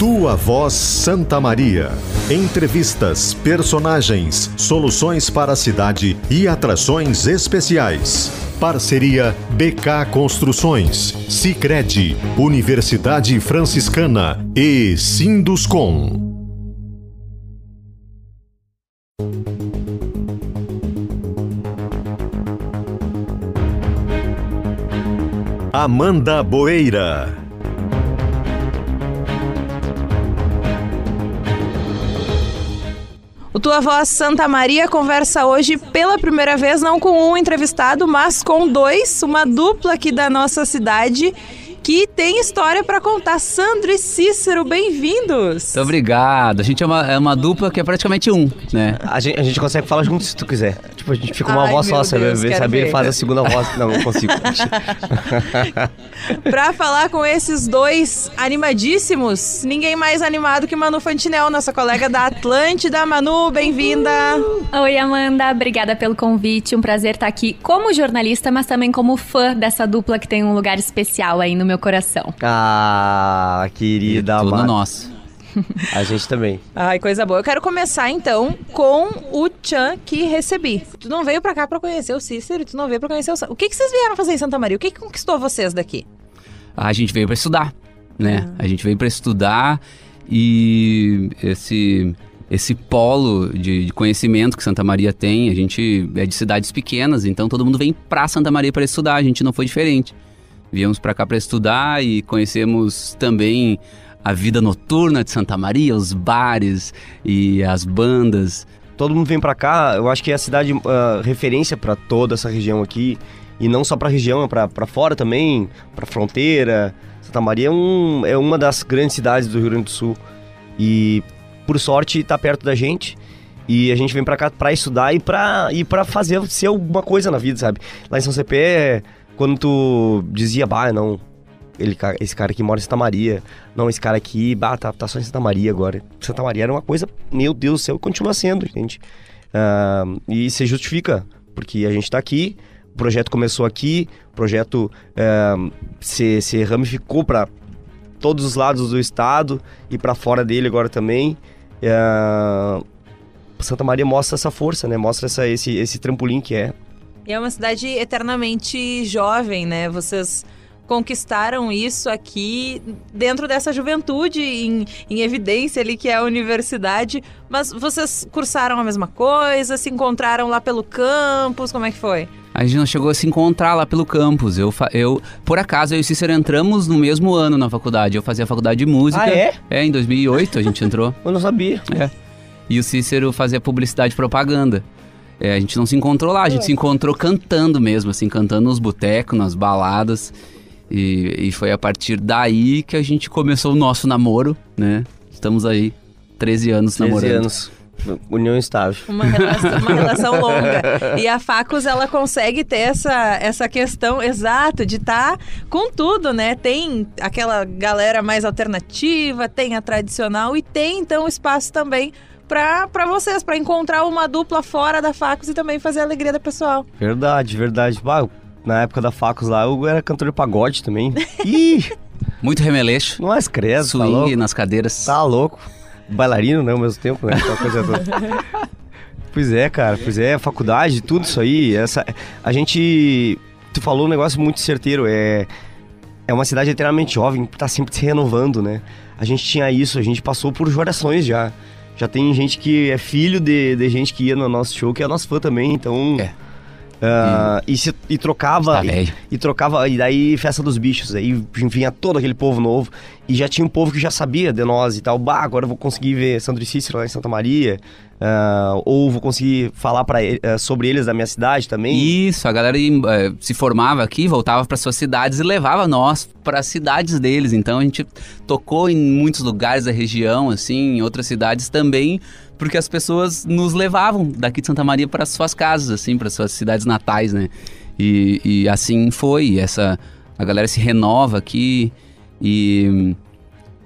Tua Voz Santa Maria. Entrevistas, personagens, soluções para a cidade e atrações especiais. Parceria BK Construções, Sicredi, Universidade Franciscana e Sinduscom. Amanda Boeira. Tua Voz Santa Maria conversa hoje pela primeira vez, não com um entrevistado, mas com dois, uma dupla aqui da nossa cidade que tem história para contar. Sandro e Cícero, bem-vindos! Muito obrigado. A gente é uma, é uma dupla que é praticamente um, né? A gente, a gente consegue falar junto se tu quiser. Tipo, a gente fica uma Ai, voz só, sabe? Deus, saber ver. faz a segunda voz. Não, não consigo. Para falar com esses dois animadíssimos, ninguém mais animado que Manu Fantinel, nossa colega da Atlântida. Manu, bem-vinda! Oi, Amanda. Obrigada pelo convite. Um prazer estar aqui como jornalista, mas também como fã dessa dupla que tem um lugar especial aí no meu coração. ah, querida Tudo nosso. A gente também. Ai, coisa boa. Eu quero começar então com o Tchan que recebi. Tu não veio pra cá pra conhecer o Cícero, tu não veio pra conhecer o. O que, que vocês vieram fazer em Santa Maria? O que, que conquistou vocês daqui? A gente veio para estudar, né? A gente veio para estudar e esse esse polo de, de conhecimento que Santa Maria tem, a gente é de cidades pequenas, então todo mundo vem para Santa Maria para estudar, a gente não foi diferente. Viemos para cá para estudar e conhecemos também a vida noturna de Santa Maria, os bares e as bandas. Todo mundo vem pra cá, eu acho que é a cidade ah, referência pra toda essa região aqui. E não só pra região, é pra fora também, pra fronteira. Santa Maria é, um, é uma das grandes cidades do Rio Grande do Sul. E, por sorte, tá perto da gente. E a gente vem pra cá pra estudar e pra, e pra fazer ser alguma coisa na vida, sabe? Lá em São Cepé, quando tu dizia, bah, não, ele, esse cara aqui mora em Santa Maria. Não, esse cara aqui, bah, tá, tá só em Santa Maria agora. Santa Maria era uma coisa, meu Deus do céu, continua sendo, gente. Ah, e se justifica, porque a gente tá aqui, projeto começou aqui, o projeto ah, se, se ramificou para todos os lados do estado e para fora dele agora também. Ah, Santa Maria mostra essa força, né? Mostra essa, esse, esse trampolim que é. E é uma cidade eternamente jovem, né? Vocês conquistaram isso aqui dentro dessa juventude em, em evidência ali que é a universidade. Mas vocês cursaram a mesma coisa? Se encontraram lá pelo campus? Como é que foi? A gente não chegou a se encontrar lá pelo campus. Eu, fa- eu por acaso, eu e o Cícero entramos no mesmo ano na faculdade. Eu fazia faculdade de música. Ah, é? É, em 2008 a gente entrou. Eu não sabia. É. E o Cícero fazia publicidade e propaganda. É, a gente não se encontrou lá, a gente se encontrou cantando mesmo, assim, cantando nos botecos, nas baladas. E, e foi a partir daí que a gente começou o nosso namoro, né? Estamos aí, 13 anos 13 namorando. anos. União estável. Uma relação, uma relação longa. E a Facus, ela consegue ter essa, essa questão, exato, de estar com tudo, né? Tem aquela galera mais alternativa, tem a tradicional e tem, então, espaço também para vocês, para encontrar uma dupla fora da Facus e também fazer a alegria da pessoal. Verdade, verdade. Bah, na época da Facos lá, eu era cantor de pagode também. Ih, Muito remeleixo, não é credo, tá swing louco? nas cadeiras. Tá louco. Bailarino, né, ao mesmo tempo, né? Aquela coisa toda. Pois é, cara. Pois é, faculdade, tudo isso aí. Essa, a gente... Tu falou um negócio muito certeiro. É, é uma cidade eternamente jovem, tá sempre se renovando, né? A gente tinha isso, a gente passou por gerações já. Já tem gente que é filho de, de gente que ia no nosso show, que é nosso fã também, então... É. ah, e, se, e trocava... E- e trocava, e daí festa dos bichos, aí vinha todo aquele povo novo, e já tinha um povo que já sabia de nós e tal, bah, agora eu vou conseguir ver Sandro e Cícero lá em Santa Maria, ah, ou vou conseguir falar para sobre eles da minha cidade também. Isso, a galera eh, se formava aqui, voltava para suas cidades e levava nós para as cidades deles. Então a gente tocou em muitos lugares da região, assim, em outras cidades também, porque as pessoas nos levavam daqui de Santa Maria para suas casas, assim, para suas cidades natais, né? E, e assim foi. Essa a galera se renova aqui e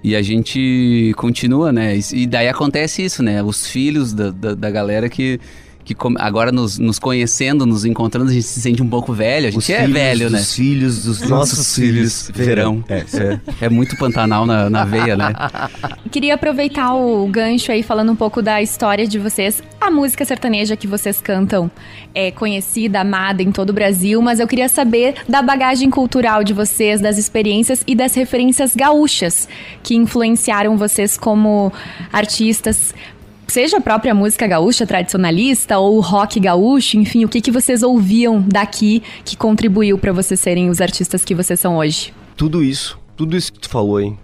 e a gente continua, né? E- E daí acontece isso, né? Os filhos da, da, da galera que, que agora nos, nos conhecendo, nos encontrando, a gente se sente um pouco velho. A gente Os é filhos velho, né? dos filhos dos nossos filhos verão. É, É, é muito Pantanal na, na veia, né? Queria aproveitar o gancho aí falando um pouco da história de vocês. A música sertaneja que vocês cantam é conhecida, amada em todo o Brasil, mas eu queria saber da bagagem cultural de vocês, das experiências e das referências gaúchas que influenciaram vocês como artistas. Seja a própria música gaúcha tradicionalista ou o rock gaúcho, enfim, o que, que vocês ouviam daqui que contribuiu para vocês serem os artistas que vocês são hoje? Tudo isso, tudo isso que tu falou, hein?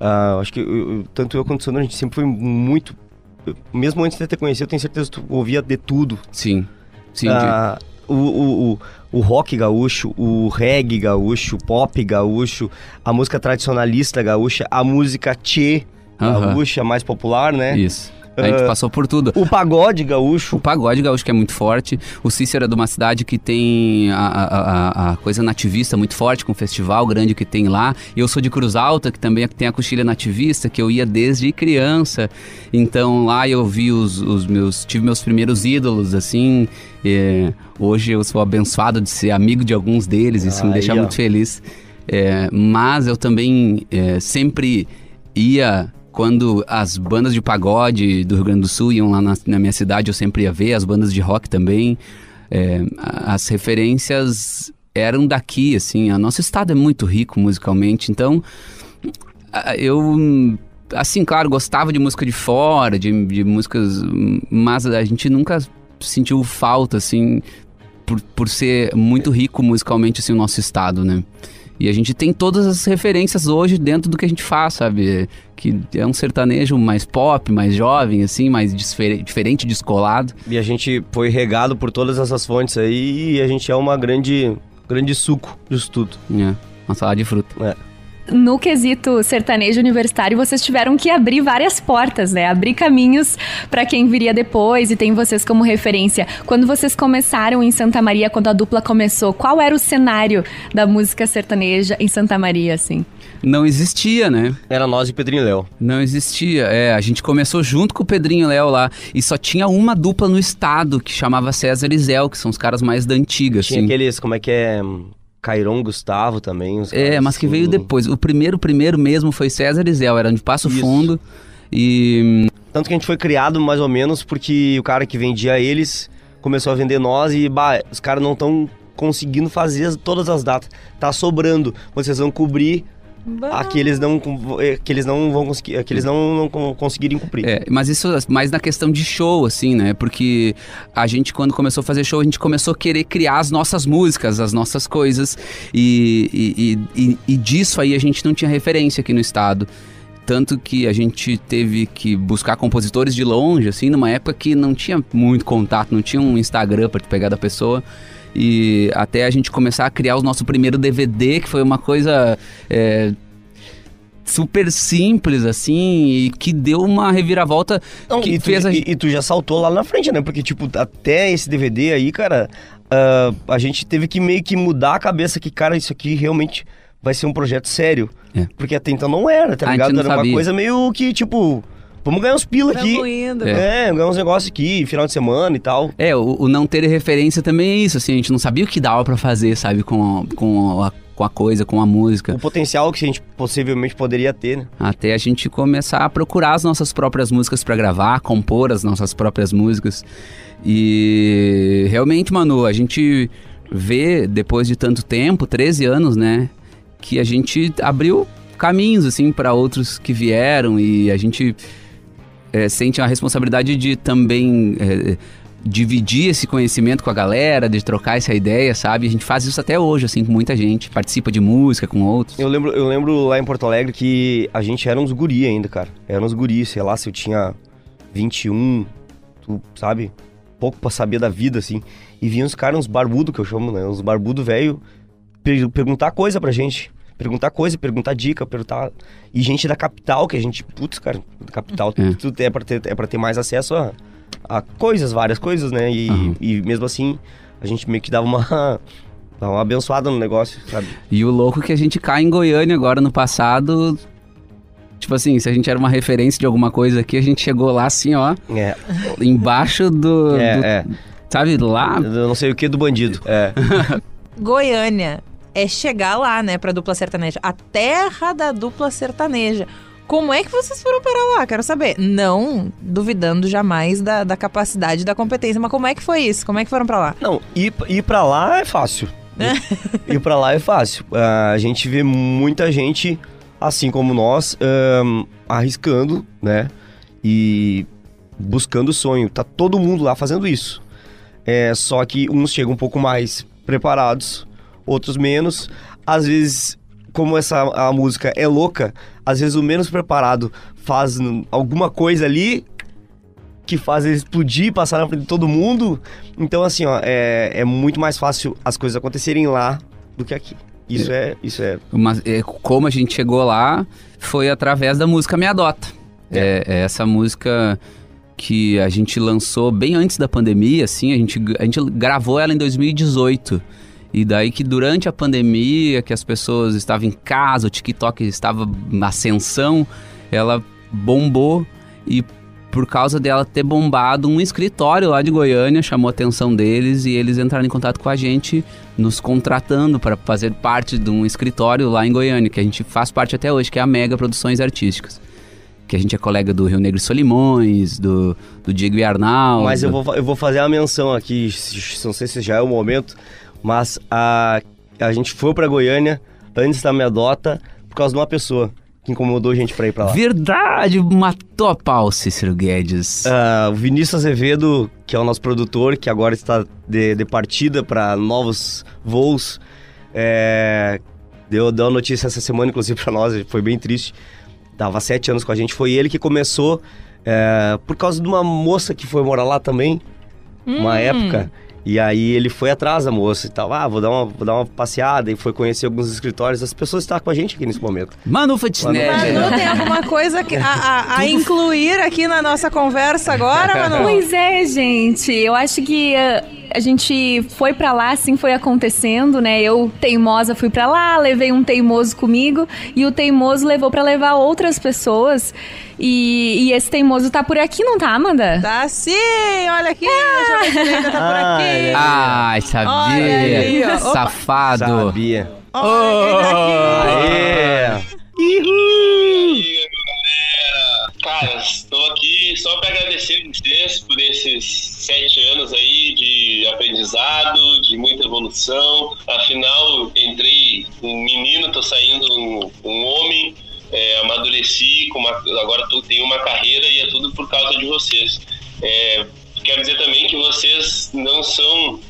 Ah, acho que eu- tanto eu quanto o Sandro, a gente sempre foi muito. eu- Mesmo antes de ter conhecido, eu tenho certeza que tu ouvia de tudo. Sim. Sim, Ah, o, o, o, o rock gaúcho, o reggae gaúcho, o pop gaúcho, a música tradicionalista gaúcha, a música tchê gaúcha, mais popular, né? Isso. A gente Ah, passou por tudo. O pagode O gaúcho. pagode gaúcho que é muito forte. O Cícero é de uma cidade que tem a, a- a- coisa nativista muito forte, com um festival grande que tem lá. Eu sou de Cruz Alta, que também tem a coxilha nativista, que eu ia desde criança. Então lá eu vi os, os meus. tive meus primeiros ídolos, assim. É, hoje eu sou abençoado de ser amigo de alguns deles, isso me deixa muito feliz. É, mas eu também é, sempre ia quando as bandas de pagode do Rio Grande do Sul iam lá na, na minha cidade, eu sempre ia ver, as bandas de rock também. É, as referências eram daqui, assim. O nosso estado é muito rico musicalmente, então eu. Assim, claro, gostava de música de fora, de, de músicas, mas a gente nunca sentiu falta, assim, por, por ser muito rico musicalmente, assim, o nosso estado, né? E a gente tem todas as referências hoje dentro do que a gente faz, sabe? Que é um sertanejo mais pop, mais jovem, assim, mais diferente, descolado. E a gente foi regado por todas essas fontes aí e a gente é uma grande, grande suco disso tudo. É, uma salada de fruta. No quesito sertanejo universitário, vocês tiveram que abrir várias portas, né? Abrir caminhos para quem viria depois e tem vocês como referência. Quando vocês começaram em Santa Maria, quando a dupla começou, qual era o cenário da música sertaneja em Santa Maria, assim? Não existia, né? Era nós e Pedrinho Léo. Não existia. É, a gente começou junto com o Pedrinho Léo lá. E só tinha uma dupla no estado que chamava César e Zéu, que são os caras mais da antiga, Tinha assim. aqueles, como é que é? Hum, Cairon Gustavo também. os É, mas que assim. veio depois. O primeiro, primeiro mesmo foi César e Zéu, era de Passo Isso. Fundo. E Tanto que a gente foi criado mais ou menos porque o cara que vendia eles começou a vender nós e, bah, os caras não estão conseguindo fazer as- todas as datas. Tá sobrando. Vocês vão cobrir aqueles não, eh, que eles não vão conseguir, que eles não, não con- conseguirem cumprir. É, mas isso mais na questão de show, assim, né? Porque a gente, quando começou a fazer show, a gente começou a querer criar as nossas músicas, as nossas coisas. E, e, e- e- e disso aí a gente não tinha referência aqui no estado. Tanto que a gente teve que buscar compositores de longe, assim, numa época que não tinha muito contato, não tinha um Instagram pra te pegar da pessoa. E até a gente começar a criar o nosso primeiro DVD, que foi uma coisa. é, super simples, assim, e que deu uma reviravolta Não, que e, tu, fez a e- gente... e tu já saltou lá na frente, né? Porque, tipo, até esse DVD aí, cara, ah, a gente teve que meio que mudar a cabeça que, cara, isso aqui realmente vai ser um projeto sério. É. Porque até então não era, tá ligado? Era uma sabia. coisa meio que, tipo, vamos ganhar uns pila aqui. Indo. É. É, ganhar uns negócios aqui, final de semana e tal. É, o, o não ter referência também é isso, assim, a gente não sabia o que dava pra fazer, sabe, com a, com a, com a coisa, com a música. O potencial que a gente possivelmente poderia ter, né? Até a gente começar a procurar as nossas próprias músicas pra gravar, compor as nossas próprias músicas. E realmente, Manu, a gente vê depois de tanto tempo, 13 anos, né, que a gente abriu caminhos assim para outros que vieram e a gente é, sente a responsabilidade de também é, dividir esse conhecimento com a galera, de trocar essa ideia, sabe? A gente faz isso até hoje, assim, com muita gente, participa de música com outros. Eu lembro, eu lembro lá em Porto Alegre que a gente era uns guri ainda, cara. Era uns guri, sei lá, se eu tinha 21, tu sabe? Pouco pra saber da vida, assim. E vinham uns caras, uns barbudo que eu chamo, né? Uns barbudo velho, per- perguntar coisa pra gente. Perguntar coisa, perguntar dica, perguntar. E gente da capital, que a gente, putz, cara, da capital, É. tu é pra ter, é pra ter mais acesso a, a coisas, várias coisas, né? E, Aham. e mesmo assim, a gente meio que dava uma. dava uma abençoada no negócio, sabe? E o louco é que a gente cai em Goiânia agora no passado, Tipo assim, se a gente era uma referência de alguma coisa aqui, a gente chegou lá assim, ó, É, embaixo do. é, do- é. Sabe, lá. Eu não sei o que do bandido. É. Goiânia é chegar lá, né, pra dupla sertaneja. A terra da dupla sertaneja. Como é que vocês foram para lá? Quero saber. Não duvidando jamais da, da capacidade da competência, mas como é que foi isso? Como é que foram pra lá? Não, ir, ir pra lá é fácil. ir pra lá é fácil. Ah, a gente vê muita gente, assim como nós, arriscando, né? E buscando o sonho. Tá todo mundo lá fazendo isso. É, só que uns chegam um pouco mais preparados, outros menos. Às vezes, como essa a música é louca, às vezes o menos preparado faz alguma coisa ali que faz ele explodir, passar na frente de todo mundo. Então, assim, ó, é, é muito mais fácil as coisas acontecerem lá do que aqui. Isso é, isso é. Uma- é, como a gente chegou lá foi através da música Me Adota. É, é essa música que a gente lançou bem antes da pandemia, assim, a gente, a gente gravou ela em 2018. E daí que durante a pandemia, que as pessoas estavam em casa, o TikTok estava na ascensão, ela bombou e por causa dela ter bombado, um escritório lá de Goiânia chamou a atenção deles e eles entraram em contato com a gente, nos contratando para fazer parte de um escritório lá em Goiânia, que a gente faz parte até hoje, que é a Mega Produções Artísticas. Que a gente é colega do Rio Negro Solimões, do, do Diego Arnaldo. Mas eu vou, eu vou fazer a menção aqui, não sei se já é o momento, mas a, a gente foi pra Goiânia antes da minha dota por causa de uma pessoa que incomodou a gente pra ir pra lá. Verdade, matou a pau, Cícero Guedes. Ah, o Vinícius Azevedo, que é o nosso produtor, que agora está de, de partida para novos voos, é, deu, deu a notícia essa semana, inclusive, para nós, foi bem triste. Tava sete anos com a gente, foi ele que começou, é, por causa de uma moça que foi morar lá também, uma Hum. época. E aí ele foi atrás da moça e tal, ah, vou dar uma, vou dar uma passeada e foi conhecer alguns escritórios. As pessoas estão com a gente aqui nesse momento. Manu Fatinelli. Manu, tem alguma coisa que- a, a- a incluir aqui na nossa conversa agora, Manu? Pois é, gente. Eu acho que uh, a gente foi pra lá, assim foi acontecendo, né? Eu, teimosa, fui pra lá, levei um teimoso comigo e o teimoso levou pra levar outras pessoas. E, e esse teimoso tá por aqui, não tá, Amanda? Tá sim, olha aqui, se ele ainda tá por Ah, aqui. é. Ai, sabia. Aí, ó. Safado. Sabia. Olha tá aqui. Aê! Cara, estou aqui só para agradecer vocês por esses sete anos aí de aprendizado, de muita evolução. Afinal, entrei um menino, tô saindo um, um homem, é, amadureci, uma, agora tô, tenho uma carreira e é tudo por causa de vocês. É, quero dizer também que vocês não são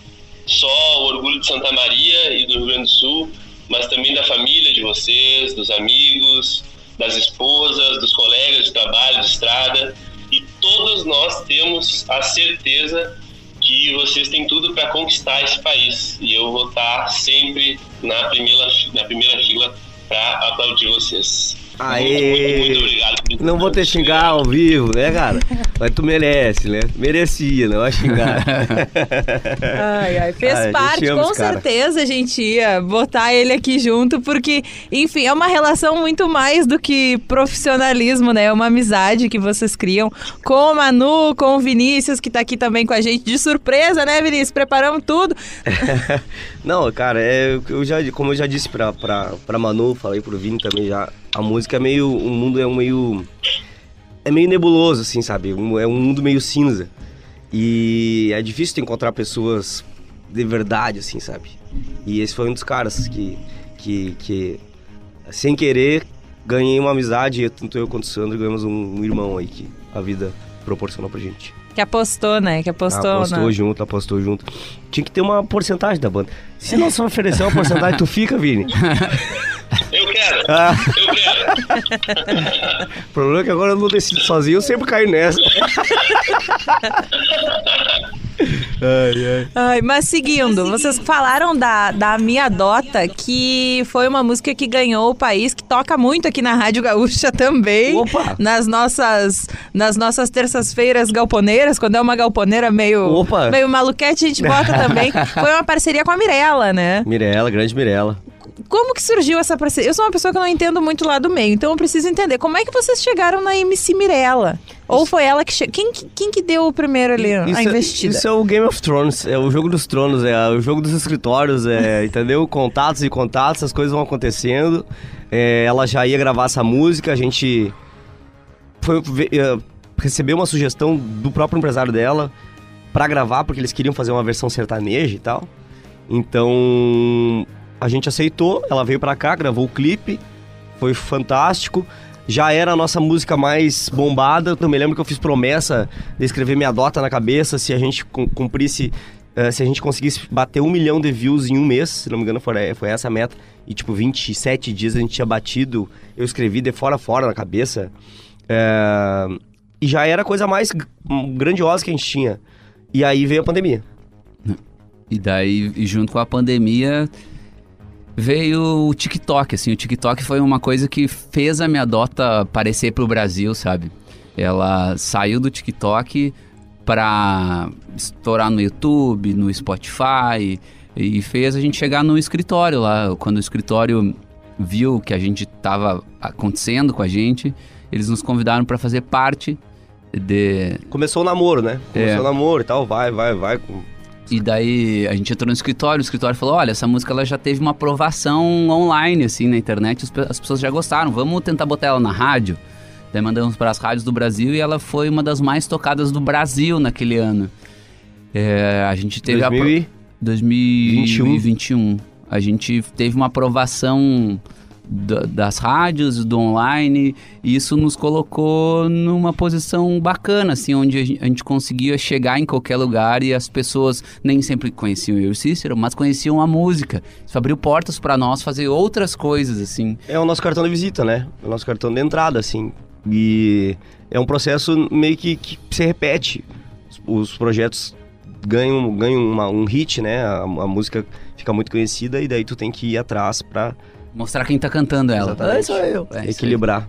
só o orgulho de Santa Maria e do Rio Grande do Sul, mas também da família de vocês, dos amigos, das esposas, dos colegas de trabalho, de estrada. E todos nós temos a certeza que vocês têm tudo para conquistar esse país. E eu vou estar sempre na primeira, na primeira fila para aplaudir vocês. Aê! Muito, muito, muito obrigado. Não vou te xingar ao vivo, né, cara? Mas tu merece, né? Merecia, não vai xingar. Ai, ai, fez Ai, parte, ama com cara. certeza a gente ia botar ele aqui junto, porque, enfim, é uma relação muito mais do que profissionalismo, né? É uma amizade que vocês criam com o Manu, com o Vinícius, que tá aqui também com a gente de surpresa, né, Vinícius? Preparamos tudo. Não, cara, é, eu já, como eu já disse pra, pra, pra Manu, falei pro Vini também já, a música é meio, o mundo é um meio, é meio nebuloso, assim, sabe? É um mundo meio cinza. E é difícil encontrar pessoas de verdade, assim, sabe? E esse foi um dos caras que, que, que sem querer, ganhei uma amizade, tanto eu quanto o Sandro ganhamos um, um irmão aí que a vida proporcionou pra gente. Que apostou, né? Que apostou, apostou na- junto, apostou junto. Tinha que ter uma porcentagem da banda. Se não só oferecer uma porcentagem, tu fica, Vini. Eu quero, Ah, eu quero. o problema é que agora eu não decido sozinho, eu sempre caio nessa. ai, ai. Ai, mas seguindo, vocês falaram da, da Minha Dota, que foi uma música que ganhou o país, que toca muito aqui na Rádio Gaúcha também. Opa! Nas nossas, nas nossas terças-feiras galponeiras, quando é uma galponeira meio, Opa! meio maluquete, a gente bota também. Foi uma parceria com a Mirella, né? Mirela, grande Mirela. como que surgiu essa parceria? Eu sou uma pessoa que não entendo muito lá do meio, então eu preciso entender. Como é que vocês chegaram na MC Mirella? Ou foi ela que chegou? Quem, que- quem que deu o primeiro ali, a Isso, é- investida? isso é o Game of Thrones, é o jogo dos tronos, é o jogo dos escritórios, é, entendeu? Contatos e contatos, as coisas vão acontecendo. É, ela já ia gravar essa música, a gente foi, eh, recebeu uma sugestão do próprio empresário dela pra gravar, porque eles queriam fazer uma versão sertaneja e tal. Então a gente aceitou, ela veio pra cá, gravou o clipe, foi fantástico. Já era a nossa música mais bombada. Eu me lembro que eu fiz promessa de escrever minha dota na cabeça se a gente cum- cumprisse, eh, se a gente conseguisse bater um milhão de views em um mês, se não me engano foi, foi essa a meta. E tipo, 27 dias a gente tinha batido. Eu escrevi de fora a fora na cabeça. Eh, e já era a coisa mais g- grandiosa que a gente tinha. E aí veio a pandemia. E daí, junto com a pandemia, veio o TikTok, assim. O TikTok foi uma coisa que fez a minha Dota aparecer pro Brasil, sabe? Ela saiu do TikTok pra estourar no YouTube, no Spotify, e fez a gente chegar no escritório lá. Quando o escritório viu que a gente tava acontecendo com a gente, eles nos convidaram para fazer parte de, Começou o namoro, né? Começou É. o namoro e tal, vai, vai, vai. E daí a gente entrou no escritório, o escritório falou: olha, essa música ela já teve uma aprovação online, assim, na internet, as pe- as pessoas já gostaram, vamos tentar botar ela na rádio. Daí mandamos para as rádios do Brasil e ela foi uma das mais tocadas do Brasil naquele ano. É, a gente teve a apro- 2000 e... 2021. A gente teve uma aprovação das rádios, do online, e isso nos colocou numa posição bacana, assim, onde a gen- a gente conseguia chegar em qualquer lugar e as pessoas nem sempre conheciam eu e Cícero, mas conheciam a música. Isso abriu portas para nós fazer outras coisas, assim. É o nosso cartão de visita, né? O nosso cartão de entrada, assim. E é um processo meio que, que se repete. Os, os projetos ganham, ganham uma- um hit, né? A, a música fica muito conhecida e daí tu tem que ir atrás pra Mostrar quem tá cantando ela. Exatamente. Ah, sou eu. É, equilibrar.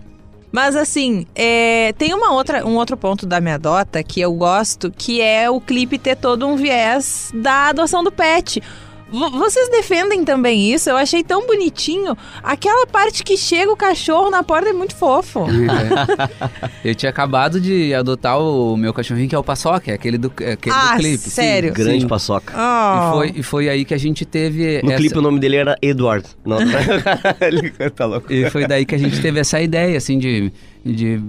Mas assim, é, tem uma outra, um outro ponto da minha dota que eu gosto, que é o clipe ter todo um viés da adoção do pet. Vocês defendem também isso? Eu achei tão bonitinho. Aquela parte que chega o cachorro na porta é muito fofo. É. Eu tinha acabado de adotar o meu cachorrinho, que é o Paçoca, é aquele do, é aquele Ah, do clipe. sim. sério? Grande Sim. paçoca. Oh. E foi, e foi aí que a gente teve. No essa- clipe o nome dele era Edward. Não, ele tá louco. E foi daí que a gente teve essa ideia, assim, de, de,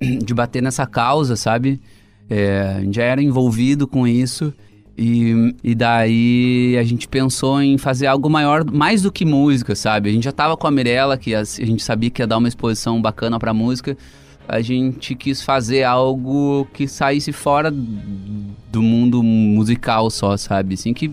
de bater nessa causa, sabe? É, a gente já era envolvido com isso. E, e daí a gente pensou em fazer algo maior, mais do que música, sabe? A gente já tava com a Mirella, que a, a gente sabia que ia dar uma exposição bacana pra música. A gente quis fazer algo que saísse fora do mundo musical só, sabe? Assim, que,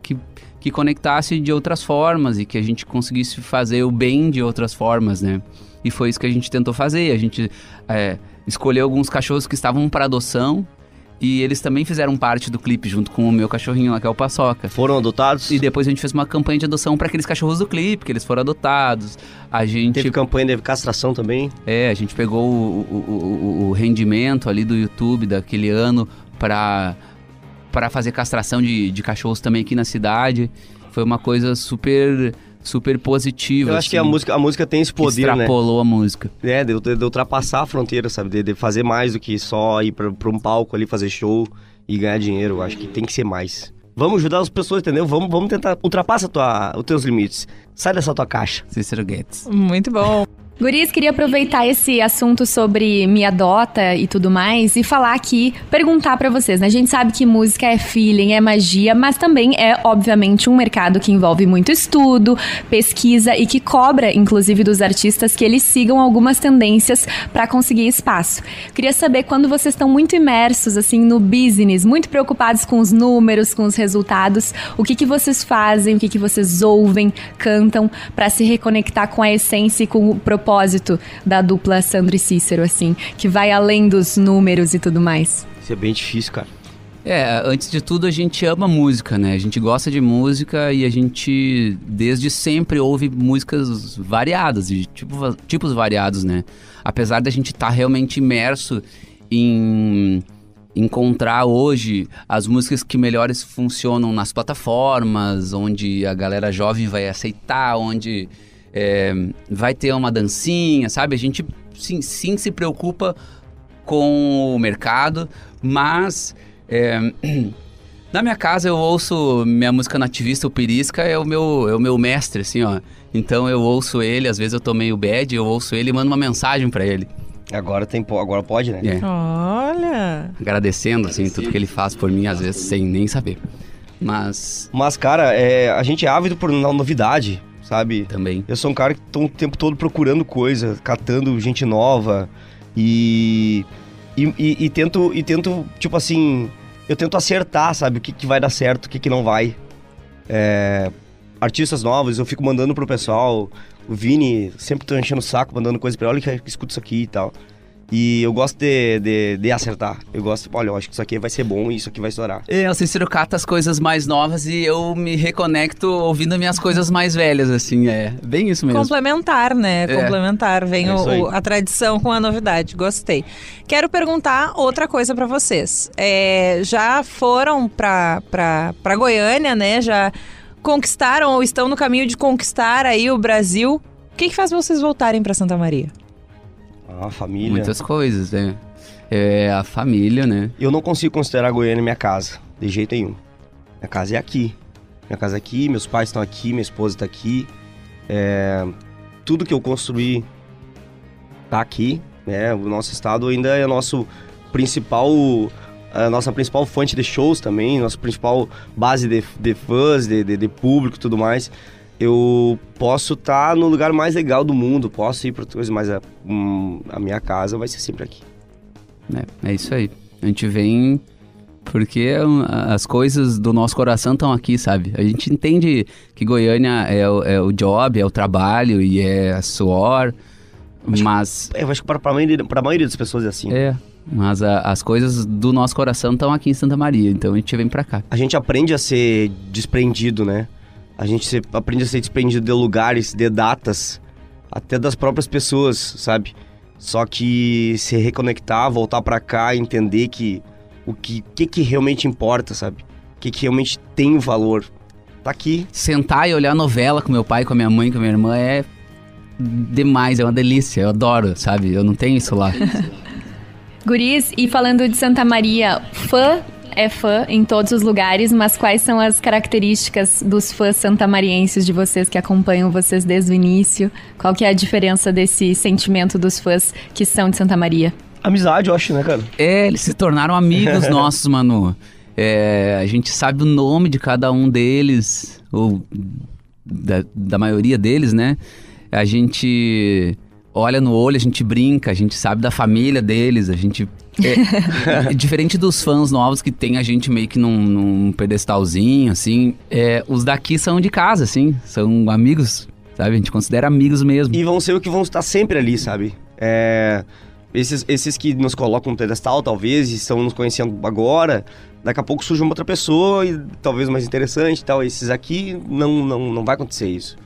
que, que conectasse de outras formas e que a gente conseguisse fazer o bem de outras formas, né? E foi isso que a gente tentou fazer. A gente é, escolheu alguns cachorros que estavam para adoção e eles também fizeram parte do clipe junto com o meu cachorrinho lá, que é o Paçoca. Foram adotados? E depois a gente fez uma campanha de adoção para aqueles cachorros do clipe, que eles foram adotados. A gente Teve campanha de castração também. é, a gente pegou o, o, o- o rendimento ali do YouTube daquele ano para para fazer castração de, de cachorros também aqui na cidade. Foi uma coisa super super positiva. Eu acho que a assim, música, a música tem esse poder, né? extrapolou a música. É, de, de- de ultrapassar a fronteira, sabe? De, de fazer mais do que só ir pra, pra um palco ali, fazer show e ganhar dinheiro. Eu acho que tem que ser mais. Vamos ajudar as pessoas, entendeu? Vamos, vamos tentar ultrapassar tua, os teus limites. Sai dessa tua caixa. Cícero Guedes. Muito bom. Guris, queria aproveitar esse assunto sobre minha dota e tudo mais e falar aqui, perguntar pra vocês, né? A gente sabe que música é feeling, é magia, mas também é, obviamente, um mercado que envolve muito estudo, pesquisa e que cobra, inclusive, dos artistas que eles sigam algumas tendências pra conseguir espaço. Queria saber quando vocês estão muito imersos, assim, no business, muito preocupados com os números, com os resultados, o que que vocês fazem, o que que vocês ouvem, cantam pra se reconectar com a essência e com o propósito da dupla Sandro e Cícero, assim, que vai além dos números e tudo mais. Isso é bem difícil, cara. É, antes de tudo a gente ama música, né? A gente gosta de música e a gente desde sempre ouve músicas variadas, de tipo, tipos variados, né? Apesar da gente estar realmente imerso em, encontrar hoje as músicas que melhores funcionam nas plataformas, onde a galera jovem vai aceitar, onde é, vai ter uma dancinha, sabe? A gente sim, sim se preocupa com o mercado, mas é, na minha casa eu ouço minha música nativista, o Pirisca é o meu é o meu mestre, assim, ó. Então eu ouço ele, às vezes eu tô meio bad, eu ouço ele e mando uma mensagem para ele. Agora tem agora pode, né? É. Olha. agradecendo assim tudo que ele faz por mim às vezes sem nem saber mas Mas, cara, é, a gente é ávido por no- novidade, sabe? também Eu sou um cara que tô o tempo todo procurando coisa, catando gente nova e. E, e- e tento, e tento, tipo assim, eu tento acertar, sabe? O que, que vai dar certo, o que, que não vai. É, artistas novos, eu fico mandando pro pessoal. O Vini sempre tô enchendo o saco, mandando coisa pra ele. Olha que escuta isso aqui e tal. E eu gosto de, de, de acertar. Eu gosto, olha, eu acho que isso aqui vai ser bom e isso aqui vai estourar. é, o Cícero cata as coisas mais novas e eu me reconecto ouvindo minhas coisas mais velhas assim é bem isso mesmo Complementar, né? É. Complementar. Vem É o- a tradição com a novidade. Gostei. Quero perguntar outra coisa pra vocês. É, já foram pra, pra, pra Goiânia, né? Já conquistaram ou estão no caminho de conquistar aí o Brasil. O que, que faz vocês voltarem pra Santa Maria? Ah, família. muitas coisas né é a família né Eu não consigo considerar Goiânia minha casa, de jeito nenhum. Minha casa é aqui. Minha casa é aqui, meus pais estão aqui, minha esposa está aqui. É, tudo que eu construí tá aqui, né? O nosso estado ainda é nosso principal, a nossa principal fonte de shows também, nossa principal base de, de fãs, de, de, de público, e tudo mais. Eu posso estar no lugar mais legal do mundo, posso ir para outras coisas, mas a, hum, a minha casa vai ser sempre aqui. É, é isso aí. A gente vem porque as coisas do nosso coração estão aqui, sabe? A gente entende que Goiânia é o, é o job, é o trabalho e é suor, mas Eu acho que para a maioria, pra maioria das pessoas é assim. é, mas a- as coisas do nosso coração estão aqui em Santa Maria, então a gente vem pra cá. A gente aprende a ser desprendido, né? A gente se- aprende a ser desprendido de lugares, de datas, até das próprias pessoas, sabe? Só que se reconectar, voltar pra cá, entender que o que, que, que realmente importa, sabe? O que, que realmente tem valor. Tá aqui. Sentar e olhar novela com meu pai, com a minha mãe, com a minha irmã é demais, é uma delícia, eu adoro, sabe? Eu não tenho isso lá. Guris, e falando de Santa Maria, fã é fã em todos os lugares, mas quais são as características dos fãs santamarienses de vocês que acompanham vocês desde o início? Qual que é a diferença desse sentimento dos fãs que são de Santa Maria? Amizade, eu acho, né, cara? É, eles se tornaram amigos nossos, mano. É, a gente sabe o nome de cada um deles, ou da, da maioria deles, né? A gente olha no olho, a gente brinca, a gente sabe da família deles, a gente. É, diferente dos fãs novos que tem a gente meio que num, num pedestalzinho, assim. é, os daqui são de casa, assim, são amigos, sabe? A gente considera amigos mesmo. E vão ser o que vão estar sempre ali, sabe? É, esses, esses que nos colocam no pedestal, talvez, e estão nos conhecendo agora, daqui a pouco surge uma outra pessoa, e talvez mais interessante e tal. Esses aqui, não, não, não vai acontecer isso.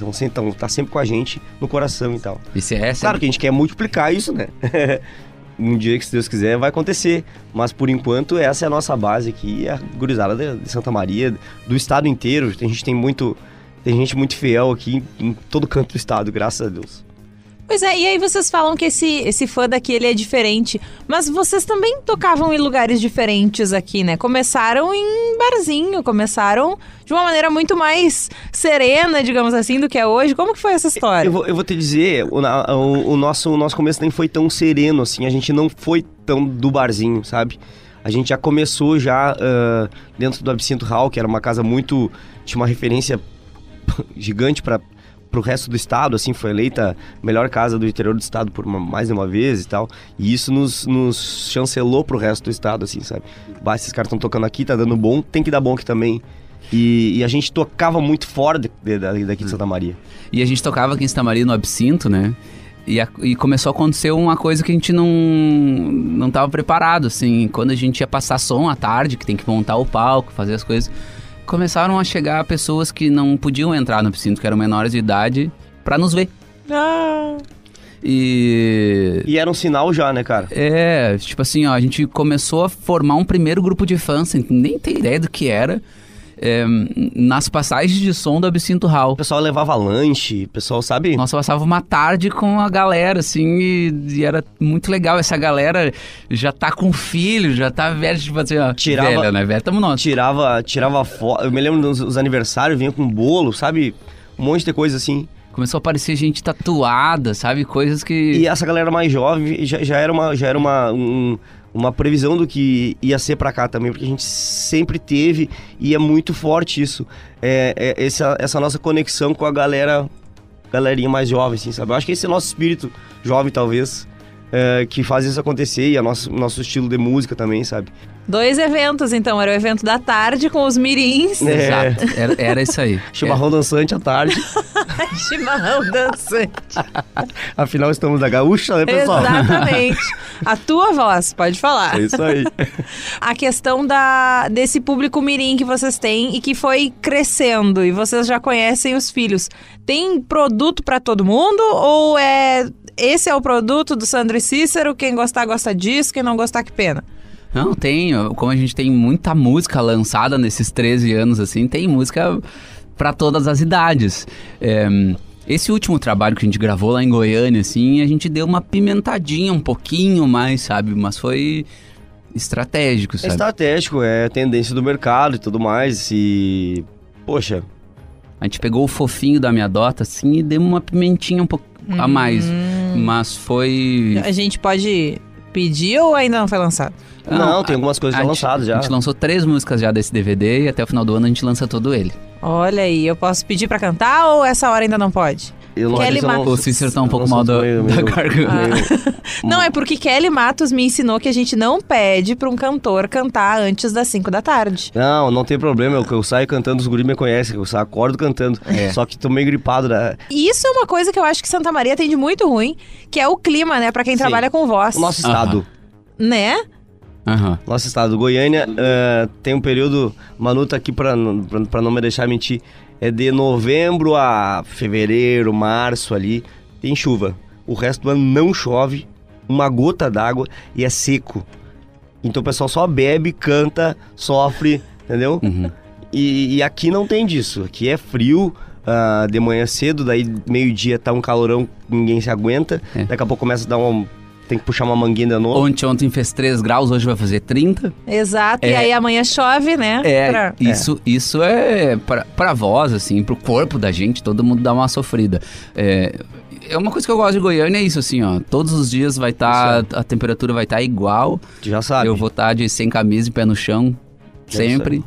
Vão ser, então, tá sempre com a gente no coração e tal. Esse é essa. Claro que a gente quer multiplicar isso, né? um dia que, se Deus quiser, vai acontecer. Mas, por enquanto, essa é a nossa base aqui, a gurizada de, Santa Maria, do estado inteiro. A gente tem muito... Tem gente muito fiel aqui em, em todo canto do estado, graças a Deus. Pois é, e aí vocês falam que esse, esse fã daqui ele é diferente, mas vocês também tocavam em lugares diferentes aqui, né? Começaram em barzinho, começaram de uma maneira muito mais serena, digamos assim, do que é hoje. Como que foi essa história? Eu vou, eu vou te dizer, o, o- o nosso, o nosso começo nem foi tão sereno assim, a gente não foi tão do barzinho, sabe? A gente já começou já ah, dentro do Absinto Hall, que era uma casa muito... tinha uma referência gigante para pro resto do estado, assim, foi eleita melhor casa do interior do estado por uma- mais de uma vez e tal. E isso nos, nos chancelou pro resto do estado, assim, sabe? Bah, esses caras estão tocando aqui, tá dando bom, tem que dar bom aqui também. E, e a gente tocava muito fora de, de- da- daqui de Santa Maria. E a gente tocava aqui em Santa Maria no Absinto, né? E, a- e começou a acontecer uma coisa que a gente não não estava preparado, assim. Quando a gente ia passar som à tarde, que tem que montar o palco, fazer as coisas, começaram a chegar pessoas que não podiam entrar no Absinto, que eram menores de idade, para nos ver. Ah, E. E era um sinal já, né, cara? É, tipo assim, ó, a gente começou a formar um primeiro grupo de fãs, sem nem ter ideia do que era. É, nas passagens de som do Absinto Hall. O pessoal levava lanche, o pessoal, sabe? Nossa, eu passava uma tarde com a galera, assim, e, e era muito legal. Essa galera já tá com filho, já tá velha, tipo assim, ó. Tirava- Velha, né? Velha, tamo nós. Tirava, tirava foto. Eu me lembro dos os aniversários, vinha com bolo, sabe? Um monte de coisa assim. Começou a aparecer gente tatuada, sabe? Coisas que. E essa galera mais jovem já, já era, uma, já era uma, um- uma previsão do que ia ser pra cá também, porque a gente sempre teve e é muito forte isso. É, é essa, essa nossa conexão com a galera, galerinha mais jovem, assim, sabe? Eu acho que esse é o nosso espírito jovem, talvez, é, que faz isso acontecer e o nosso, nosso estilo de música também, sabe? Dois eventos, então. Era o evento da tarde com os mirins. É. Exato, era, era isso aí. Chimarrão dançante à tarde. Chimarrão dançante. Afinal, estamos da gaúcha, né, pessoal? Exatamente. A tua voz, pode falar. É isso aí. A questão da, desse público mirim que vocês têm e que foi crescendo e vocês já conhecem os filhos. Tem produto pra todo mundo ou é esse é o produto do Sandro e Cícero, quem gostar gosta disso, quem não gostar que pena. Não, tem. Como a gente tem muita música lançada nesses 13 anos, assim, tem música pra todas as idades. É, esse último trabalho que a gente gravou lá em Goiânia, assim, a gente deu uma pimentadinha um pouquinho mais, sabe? Mas foi estratégico, É sabe? estratégico, é tendência do mercado e tudo mais. E. Poxa, A gente pegou o fofinho da minha dota, assim, e deu uma pimentinha um pouco a mais. Mas foi. A gente pode pedir ou ainda não foi lançado? Não, tem algumas coisas já lançadas já. A gente lançou três músicas já desse DVD e até o final do ano a gente lança todo ele. Olha aí, eu posso pedir pra cantar ou essa hora ainda não pode? Eu não Kelly Matos. O Cícero tá um pouco mal da, meio- da garganta. meio- Não, é porque Kelly Matos me ensinou que a gente não pede pra um cantor cantar antes das 5 da tarde. Não, não tem problema. Eu, eu saio cantando, os guris me conhecem. Eu saio, acordo cantando. É. Só que tô meio gripado, né? E isso é uma coisa que eu acho que Santa Maria tem de muito ruim, que é o clima, né? Pra quem Sim. trabalha com voz. O nosso estado. Né? Aham. Nosso estado. Goiânia eh, tem um período. Manu tá aqui pra, pra, pra não me deixar mentir. É de novembro a fevereiro, março ali. Tem chuva. O resto do ano não chove. Uma gota d'água e é seco. Então o pessoal só bebe, canta, sofre, entendeu? Uhum. E, e aqui não tem disso. Aqui é frio, ah, de manhã cedo, daí meio-dia tá um calorão, ninguém se aguenta. É. Daqui a pouco começa a dar um. Tem que puxar uma manguinha de novo. Ontem, ontem fez 3 graus, hoje vai fazer 30. Exato. E É. aí amanhã chove, né? É, Pra- isso, isso é pra, pra voz, assim, pro corpo da gente, todo mundo dá uma sofrida. É, é uma coisa que eu gosto de Goiânia, é isso, assim, ó. Todos os dias vai estar, a temperatura vai estar igual. Tu já sabe. Eu vou estar de sem camisa e pé no chão, sempre.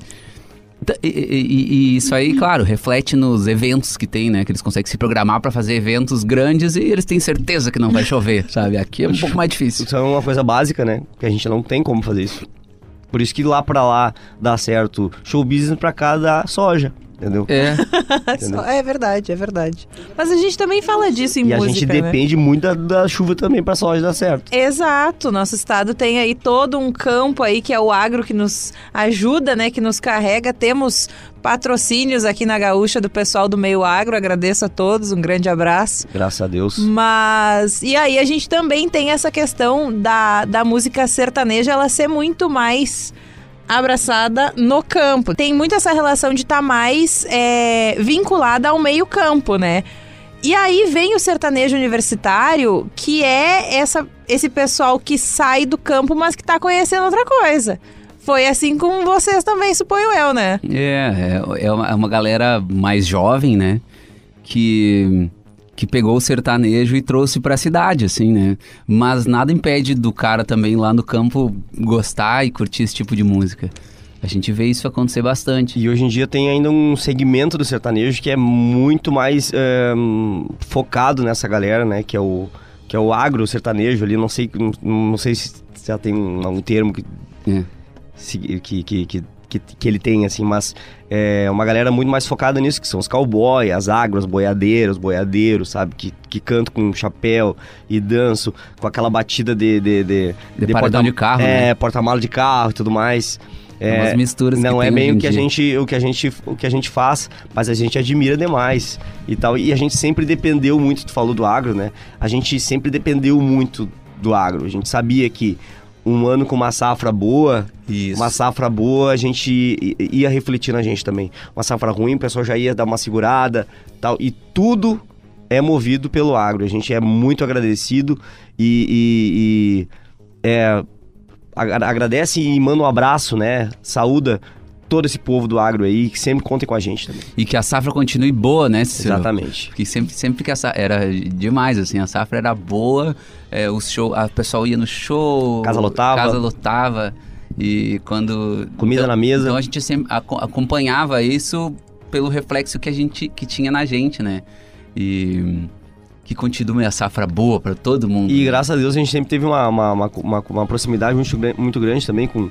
E, e- e- isso aí, claro, reflete nos eventos que tem, né? Que eles conseguem se programar pra fazer eventos grandes e eles têm certeza que não vai chover, sabe? Aqui é um pouco mais difícil. Isso é uma coisa básica, né? Que a gente não tem como fazer isso. Por isso que lá pra lá dá certo show business, pra cá dá soja. Entendeu? É, Só- É verdade, é verdade. Mas a gente também fala disso em E a música, gente né? depende muito da, da chuva também pra soja dar certo. Exato, nosso estado tem aí todo um campo aí que é o agro que nos ajuda, né, que nos carrega. Temos patrocínios aqui na Gaúcha do pessoal do meio agro. Agradeço a todos, um grande abraço. Graças a Deus. Mas e aí a gente também tem essa questão da, da música sertaneja ela ser muito mais abraçada no campo. Tem muito essa relação de estar mais é, vinculada ao meio campo, né? E aí vem o sertanejo universitário, que é essa, esse pessoal que sai do campo, mas que tá conhecendo outra coisa. Foi assim com vocês também, suponho eu, né? É, é, é uma, é uma galera mais jovem, né? Que, que pegou o sertanejo e trouxe pra cidade, assim, né? Mas nada impede do cara também lá no campo gostar e curtir esse tipo de música. A gente vê isso acontecer bastante. E hoje em dia tem ainda um segmento do sertanejo que é muito mais é, focado nessa galera, né? Que é o, que é o agro sertanejo ali. Não sei, não, não sei se já tem um, um termo que, É. que, que, que, que, que ele tem, assim, mas é uma galera muito mais focada nisso, que são os cowboy, as agros, boiadeiros, boiadeiros, sabe? Que, que cantam com chapéu e dançam com aquela batida de... De, de, De paredão de carro, É, né? porta-mala de carro e tudo mais. É umas misturas que não é tem bem hoje o em que a gente o que a gente o que a gente faz mas a gente admira demais e tal e a gente sempre dependeu muito tu falou do agro né a gente sempre dependeu muito do agro a gente sabia que um ano com uma safra boa Isso. uma safra boa a gente ia refletir na gente também uma safra ruim o pessoal já ia dar uma segurada tal e tudo é movido pelo agro a gente é muito agradecido e, e- e, é, agra- agradece e manda um abraço, né? Saúda todo esse povo do agro aí, que sempre contem com a gente também. E que a safra continue boa, né, Cícero? Exatamente. Que sempre, sempre que a safra era demais, assim, a safra era boa, é, o show, a pessoal ia no show, Casa lotava. casa lotava e quando Comida então, na mesa. Então a gente sempre aco- acompanhava isso pelo reflexo que a gente que tinha na gente, né? E que continue a safra boa para todo mundo. E né? graças a Deus a gente sempre teve uma, uma, uma, uma- proximidade muito, muito grande também com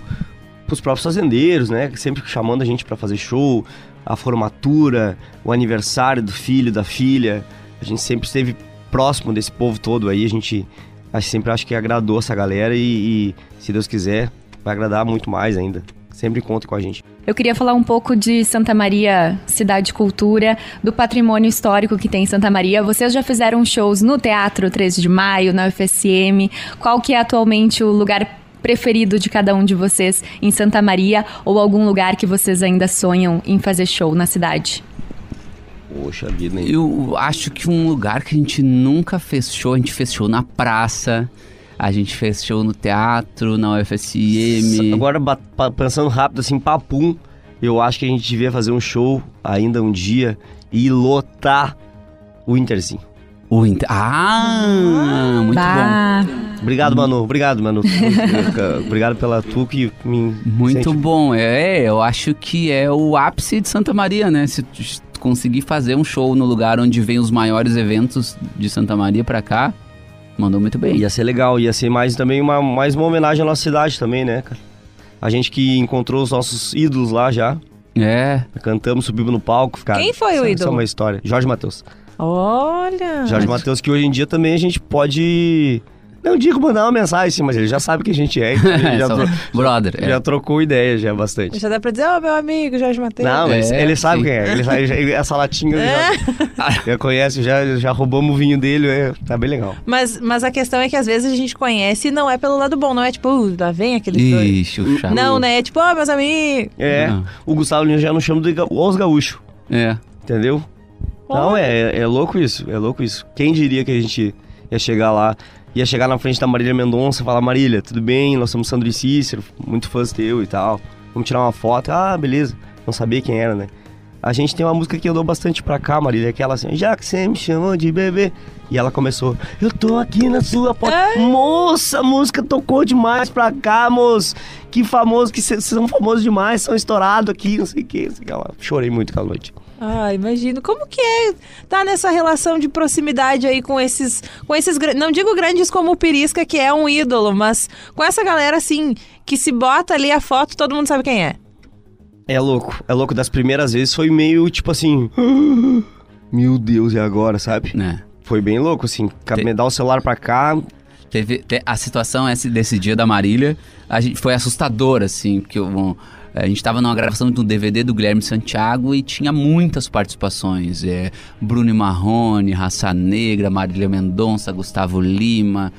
os próprios fazendeiros, né? Sempre chamando a gente para fazer show, a formatura, o aniversário do filho, da filha. A gente sempre esteve próximo desse povo todo aí. A gente sempre acho que agradou essa galera e, e, se Deus quiser, vai agradar muito mais ainda. Sempre conta com a gente. Eu queria falar um pouco de Santa Maria, cidade cultura, do patrimônio histórico que tem em Santa Maria. Vocês já fizeram shows no Teatro 13 de Maio, na UFSM. Qual que é atualmente o lugar preferido de cada um de vocês em Santa Maria ou algum lugar que vocês ainda sonham em fazer show na cidade? Poxa vida, hein? Eu acho que um lugar que a gente nunca fez show, a gente fez show na praça, a gente fez show no teatro, na UFSM. Agora, pensando rápido, assim, papum, eu acho que a gente devia fazer um show ainda um dia e lotar o Intersim. O Inter... Ah, muito bom. Bah, Obrigado, Manu. Obrigado, Manu. Obrigado pela tu que me Muito incentiva. bom. É, eu acho que é o ápice de Santa Maria, né? Se conseguir fazer um show no lugar onde vem os maiores eventos de Santa Maria pra cá, mandou muito bem. Ia ser legal, ia ser mais também uma, mais uma homenagem à nossa cidade também, né, cara? A gente que encontrou os nossos ídolos lá já, É, cantamos, subimos no palco, cara. Quem foi o ídolo? Isso é uma história. Jorge Matheus. Olha! Jorge Matheus, que hoje em dia também a gente pode. Não digo mandar uma mensagem, sim, mas ele já sabe que a gente é. então ele já, tro- brother. é. já trocou ideia já bastante. Já dá pra dizer, ô meu amigo Jorge Matheus. Não, mas É, ele sabe sim. quem é. Ele sabe, já- ele- essa latinha ele já, já conhece, já, já roubamos o vinho dele, é, tá bem legal. Mas, mas a questão é que às vezes a gente conhece e não é pelo lado bom, não é tipo, uh, lá vem aquele dois. Ixi, o chato. Não, né? É tipo, ô meus amigos. É, Não. o Gustavo Lima já não chama de ga- os gaúchos, É. entendeu? Não, é, é louco isso, é louco isso. Quem diria que a gente ia chegar lá, ia chegar na frente da Marília Mendonça e falar, Marília, tudo bem? Nós somos Sandro e Cícero, muito fãs teu e tal. Vamos tirar uma foto. Ah, beleza. Não sabia quem era, né? A gente tem uma música que andou bastante pra cá, Marília, aquela assim, já que você me chamou de bebê. E ela começou, eu tô aqui na sua porta. Moça, a música tocou demais pra cá, moço. Que famoso, que vocês são famosos demais, são estourados aqui, não sei o que. Não sei o que. Ela- Chorei muito aquela noite. Ah, imagino. Como que é tá nessa relação de proximidade aí com esses, com esses, não digo grandes como o Pirisca, que é um ídolo, mas com essa galera assim, que se bota ali a foto, todo mundo sabe quem é. É louco, é louco. Das primeiras vezes foi meio tipo assim. Meu Deus, e agora, sabe? né? Foi bem louco, assim. Te- Me dar o celular pra cá. Teve, te- a situação esse, desse dia da Marília a gente, foi assustadora, assim, porque um, a gente tava numa gravação de um DVD do Guilherme Santiago e tinha muitas participações. É, Bruno Marrone, Raça Negra, Marília Mendonça, Gustavo Lima,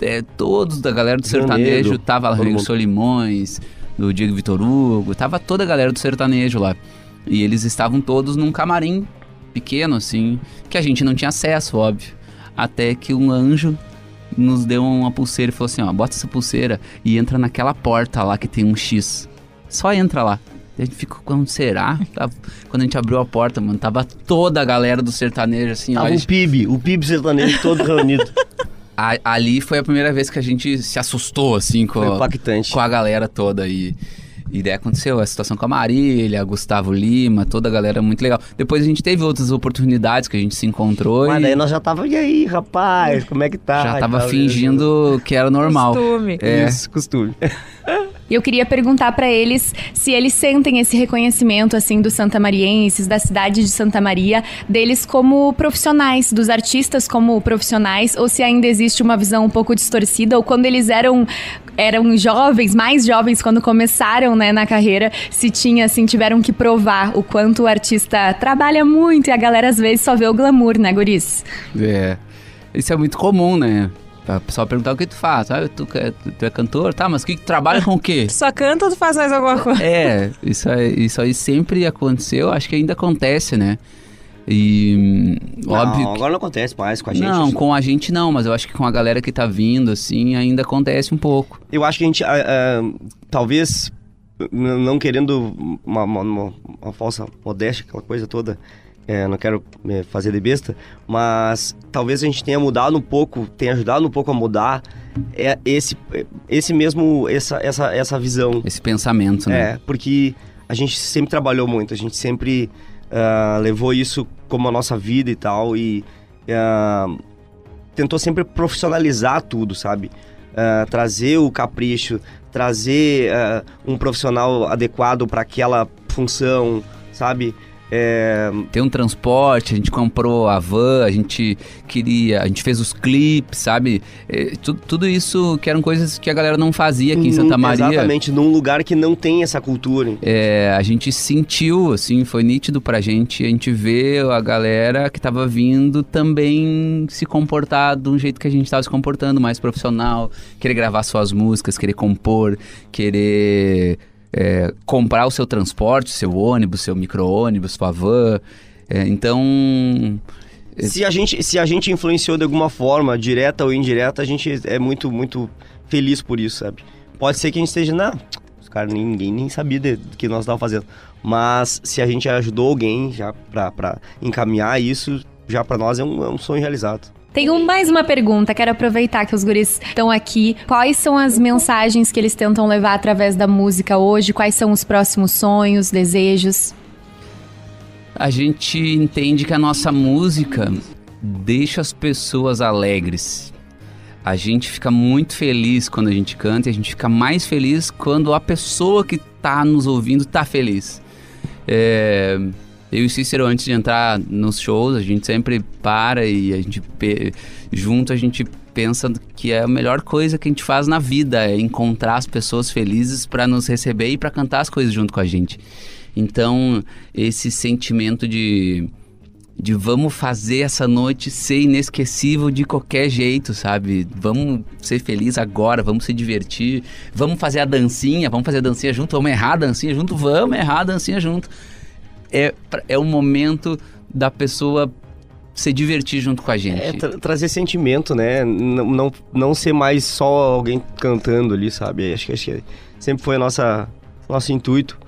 é, todos da galera do sertanejo, tava Rodrigo. Solimões, do Diego Vitor Hugo, tava toda a galera do sertanejo lá. E eles estavam todos num camarim pequeno, assim, que a gente não tinha acesso, óbvio. Até que um anjo nos deu uma pulseira e falou assim, ó, bota essa pulseira e entra naquela porta lá que tem um X. Só entra lá. A gente ficou, quando será? Tava- Quando a gente abriu a porta, mano, tava toda a galera do sertanejo, assim, ó. Tava a o PIB, o PIB sertanejo todo reunido. a- ali foi a primeira vez que a gente se assustou, assim, com, a- impactante. com a galera toda e... E daí aconteceu a situação com a Marília, Gustavo Lima, toda a galera muito legal. Depois a gente teve outras oportunidades que a gente se encontrou Mas e daí nós já tava, e aí, rapaz, como é que tá? já tava fingindo que era normal. Costume. É. Isso, costume. E eu queria perguntar para eles se eles sentem esse reconhecimento assim dos santamarienses, da cidade de Santa Maria, deles como profissionais, dos artistas como profissionais, ou se ainda existe uma visão um pouco distorcida, ou quando eles eram eram jovens, mais jovens quando começaram, né, na carreira, se tinha assim, tiveram que provar o quanto o artista trabalha muito e a galera às vezes só vê o glamour, né, guris? É. Isso é muito comum, né? A pessoa perguntar o que tu faz. Ah, tu, tu, tu é cantor? Tá, mas que, que trabalha com o quê? Só canta ou tu faz mais alguma coisa? É, isso aí, isso aí sempre aconteceu, acho que ainda acontece, né? E Não, óbvio. que- agora não acontece mais com a gente. não, isso. com a gente não, mas eu acho que com a galera que tá vindo, assim, ainda acontece um pouco. Eu acho que a gente, ah, ah, talvez, não querendo uma, uma- uma- uma falsa modéstia, aquela coisa toda, é, não quero me fazer de besta, mas talvez a gente tenha mudado um pouco, tenha ajudado um pouco a mudar é, esse, esse mesmo, essa, essa, essa visão. Esse pensamento, né? É, porque a gente sempre trabalhou muito, a gente sempre ah, levou isso como a nossa vida e tal, e ah, tentou sempre profissionalizar tudo, sabe? Ah, trazer o capricho, trazer um profissional adequado para aquela função, sabe? É, Tem um transporte, a gente comprou a van, a gente queria, a gente fez os clipes, sabe? É, tu- tudo isso que eram coisas que a galera não fazia aqui em Santa num- Maria. Exatamente, num lugar que não tem essa cultura. É, a gente sentiu, assim, foi nítido pra gente, a gente vê a galera que tava vindo também se comportar de um jeito que a gente tava se comportando, mais profissional, querer gravar suas músicas, querer compor, querer é, comprar o seu transporte, seu ônibus, seu micro-ônibus, sua van. É, então, Se a, gente, se a gente influenciou de alguma forma, direta ou indireta, a gente é muito, muito feliz por isso, sabe? Pode ser que a gente esteja, não, os caras ninguém nem sabia do que nós estávamos fazendo. Mas se a gente ajudou alguém já pra encaminhar isso, já pra nós é um, é um sonho realizado. Tenho mais uma pergunta, quero aproveitar que os guris estão aqui. Quais são as mensagens que eles tentam levar através da música hoje? Quais são os próximos sonhos, desejos? a gente entende que a nossa música deixa as pessoas alegres. A gente fica muito feliz quando a gente canta e a gente fica mais feliz quando a pessoa que tá nos ouvindo tá feliz. É, eu e o Cícero, antes de entrar nos shows, a gente sempre para e a gente junto a gente pensa que é a melhor coisa que a gente faz na vida é encontrar as pessoas felizes para nos receber e para cantar as coisas junto com a gente. Então, esse sentimento de de vamos fazer essa noite ser inesquecível de qualquer jeito, sabe? Vamos ser felizes agora, vamos se divertir, vamos fazer a dancinha, vamos fazer a dancinha junto, vamos errar a dancinha junto, vamos errar a dancinha junto. É, é o momento da pessoa se divertir junto com a gente. É tra- trazer sentimento, né? Não, não, não ser mais só alguém cantando ali, sabe? Acho que, acho que sempre foi a nossa nosso intuito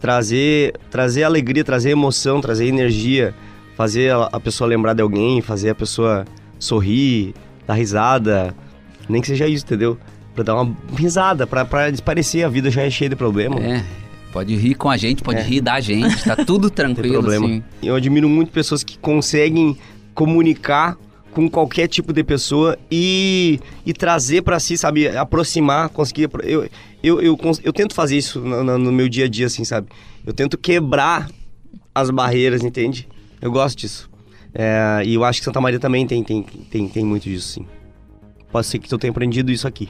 trazer trazer alegria, trazer emoção, trazer energia, fazer a, a pessoa lembrar de alguém, fazer a pessoa sorrir, dar risada, nem que seja isso, entendeu? Pra dar uma risada, pra, pra desaparecer, a vida já é cheia de problema. É, pode rir com a gente, pode É. rir da gente, tá tudo Não tem tranquilo, problema. assim. Eu admiro muito pessoas que conseguem comunicar com qualquer tipo de pessoa e, e trazer pra si, sabe, aproximar, conseguir. apro- Eu, eu, eu, eu tento fazer isso no, no- no meu dia a dia, assim, sabe? Eu tento quebrar as barreiras, entende? Eu gosto disso. É, e eu acho que Santa Maria também tem, tem, tem, tem muito disso, sim. Pode ser que eu tenha aprendido isso aqui.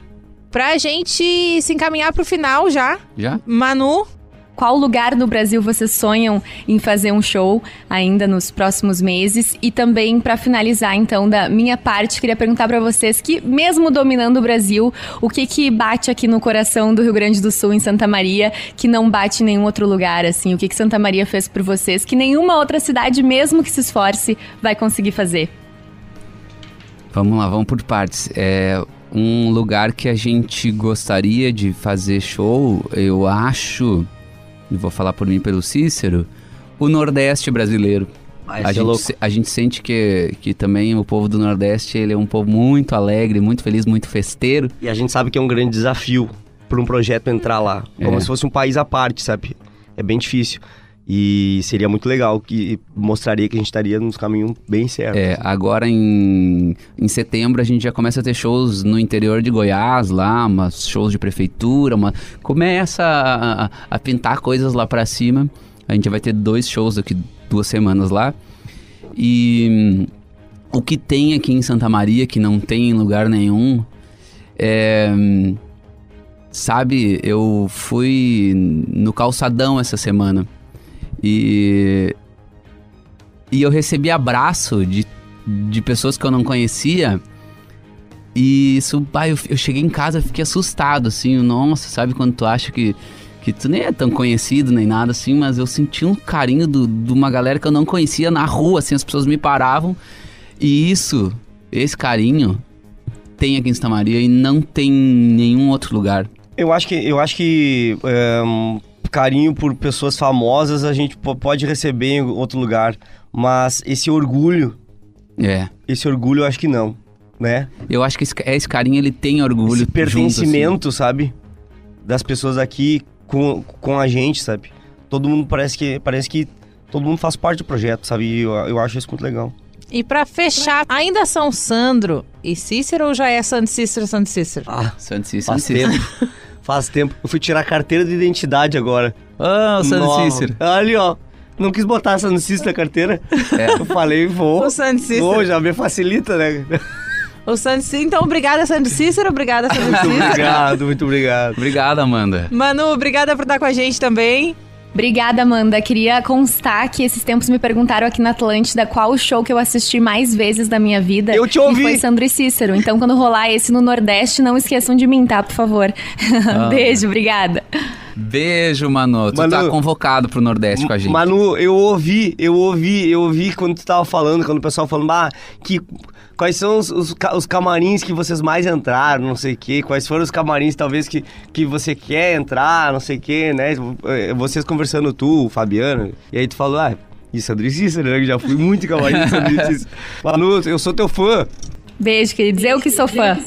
Pra gente se encaminhar pro final já, Já? Manu, Qual lugar no Brasil vocês sonham em fazer um show ainda nos próximos meses? E também, para finalizar, então, da minha parte, queria perguntar para vocês que, mesmo dominando o Brasil, o que que bate aqui no coração do Rio Grande do Sul, em Santa Maria, que não bate em nenhum outro lugar, assim? O que que Santa Maria fez por vocês que nenhuma outra cidade, mesmo que se esforce, vai conseguir fazer? Vamos lá, vamos por partes. É um lugar que a gente gostaria de fazer show, eu acho, vou falar por mim pelo Cícero, o Nordeste brasileiro. Vai A ser gente, a gente sente que, que também o povo do Nordeste ele é um povo muito alegre, muito feliz, muito festeiro. E a gente sabe que é um grande desafio para um projeto entrar lá. Como É. se fosse um país à parte, sabe? É bem difícil. E seria muito legal, que mostraria que a gente estaria nos caminhos bem certos. É, agora em, em setembro a gente já começa a ter shows no interior de Goiás, lá, umas shows de prefeitura, uma, começa a, a- a pintar coisas lá pra cima. A gente vai ter dois shows daqui duas semanas lá. E o que tem aqui em Santa Maria, que não tem em lugar nenhum, é. Sabe, eu fui no calçadão essa semana. E e eu recebi abraço de, de pessoas que eu não conhecia. E isso, pai, eu, eu cheguei em casa, fiquei assustado, assim, nossa, sabe quando tu acha que, que tu nem é tão conhecido nem nada, assim, mas eu senti um carinho do- de uma galera que eu não conhecia na rua, assim, as pessoas me paravam. E isso, esse carinho, tem aqui em Santa Maria e não tem em nenhum outro lugar. Eu acho que, eu acho que um carinho por pessoas famosas a gente po- pode receber em outro lugar, mas esse orgulho, É. esse orgulho eu acho que não, né? Eu acho que esse, esse carinho, ele tem orgulho. esse junto, pertencimento, sabe? Das pessoas aqui com, com a gente, sabe? Todo mundo parece que parece que todo mundo faz parte do projeto, sabe? E eu, eu acho isso muito legal. E pra fechar, ainda são Sandro e Cícero ou já é Santo Cícero, Santo Cícero? Ah, assim. Santo Cícero. Santo Cícero. faz tempo. Eu fui tirar a carteira de identidade agora. Ah, o Santo Nova. Cícero. Ali, ó. Não quis botar Santo Cícero na carteira. É. Eu falei, vou. O Santo Cícero. Vou, já me facilita, né? O Santo Cícero. Então, obrigada, Santo Cícero. Obrigada, Santo Muito Cícero. obrigado, muito obrigado. Obrigado, Amanda. Manu, obrigada por estar com a gente também. Obrigada, Amanda. Queria constar que esses tempos me perguntaram aqui na Atlântida qual o show que eu assisti mais vezes da minha vida. Eu te ouvi. E foi Sandro e Cícero. Então, quando rolar esse no Nordeste, não esqueçam de mim, tá? Por favor. Beijo, obrigada. Beijo, Manu. Tu Manu. tá convocado pro Nordeste com a gente. Manu, eu ouvi, eu ouvi, eu ouvi quando tu tava falando, quando o pessoal falando, ah, que quais são os, os, os camarins que vocês mais entraram, não sei o quê, quais foram os camarins talvez que, que você quer entrar, não sei o quê, né? Eh, Vocês conversando tu, o Fabiano, e aí tu falou, ah, e Sandro e Cícero, né? que Já fui muito camarim de Sandro Cícero. Manu, eu sou teu fã. Beijo, queridos. Eu que sou fã.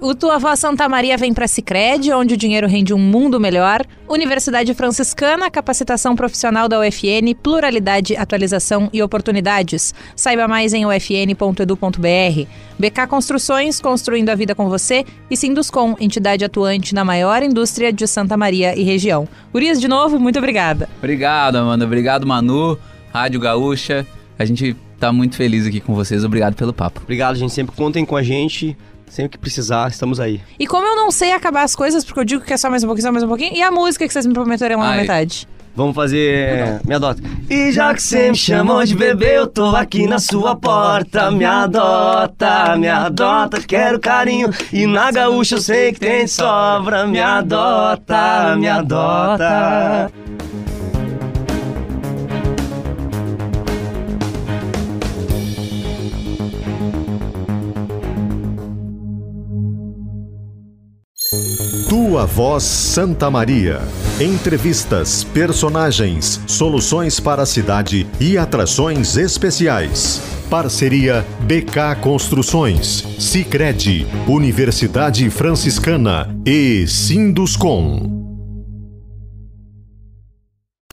O Tua Voz Santa Maria vem para Cicred, onde o dinheiro rende um mundo melhor. Universidade Franciscana, capacitação profissional da UFN, pluralidade, atualização e oportunidades. Saiba mais em ufn.edu.br. BK Construções, construindo a vida com você. E Sinduscom, entidade atuante na maior indústria de Santa Maria e região. Urias, de novo, muito obrigada. Obrigado, Amanda. Obrigado, Manu. Rádio Gaúcha. A gente tá muito feliz aqui com vocês. Obrigado pelo papo. Obrigado, gente, sempre contem com a gente, sempre que precisar, estamos aí. E como eu não sei acabar as coisas, porque eu digo que é só mais um pouquinho, só mais um pouquinho, e a música que vocês me prometeram lá na Ai. metade? Vamos fazer. Me adota. E já que você me chamou de bebê, eu tô aqui na sua porta. Me adota, me adota, quero carinho. E na gaúcha eu sei que tem sobra. Me adota, me adota. Tua Voz Santa Maria. Entrevistas, personagens, soluções para a cidade e atrações especiais. Parceria BK Construções, Sicredi, Universidade Franciscana e Sinduscom.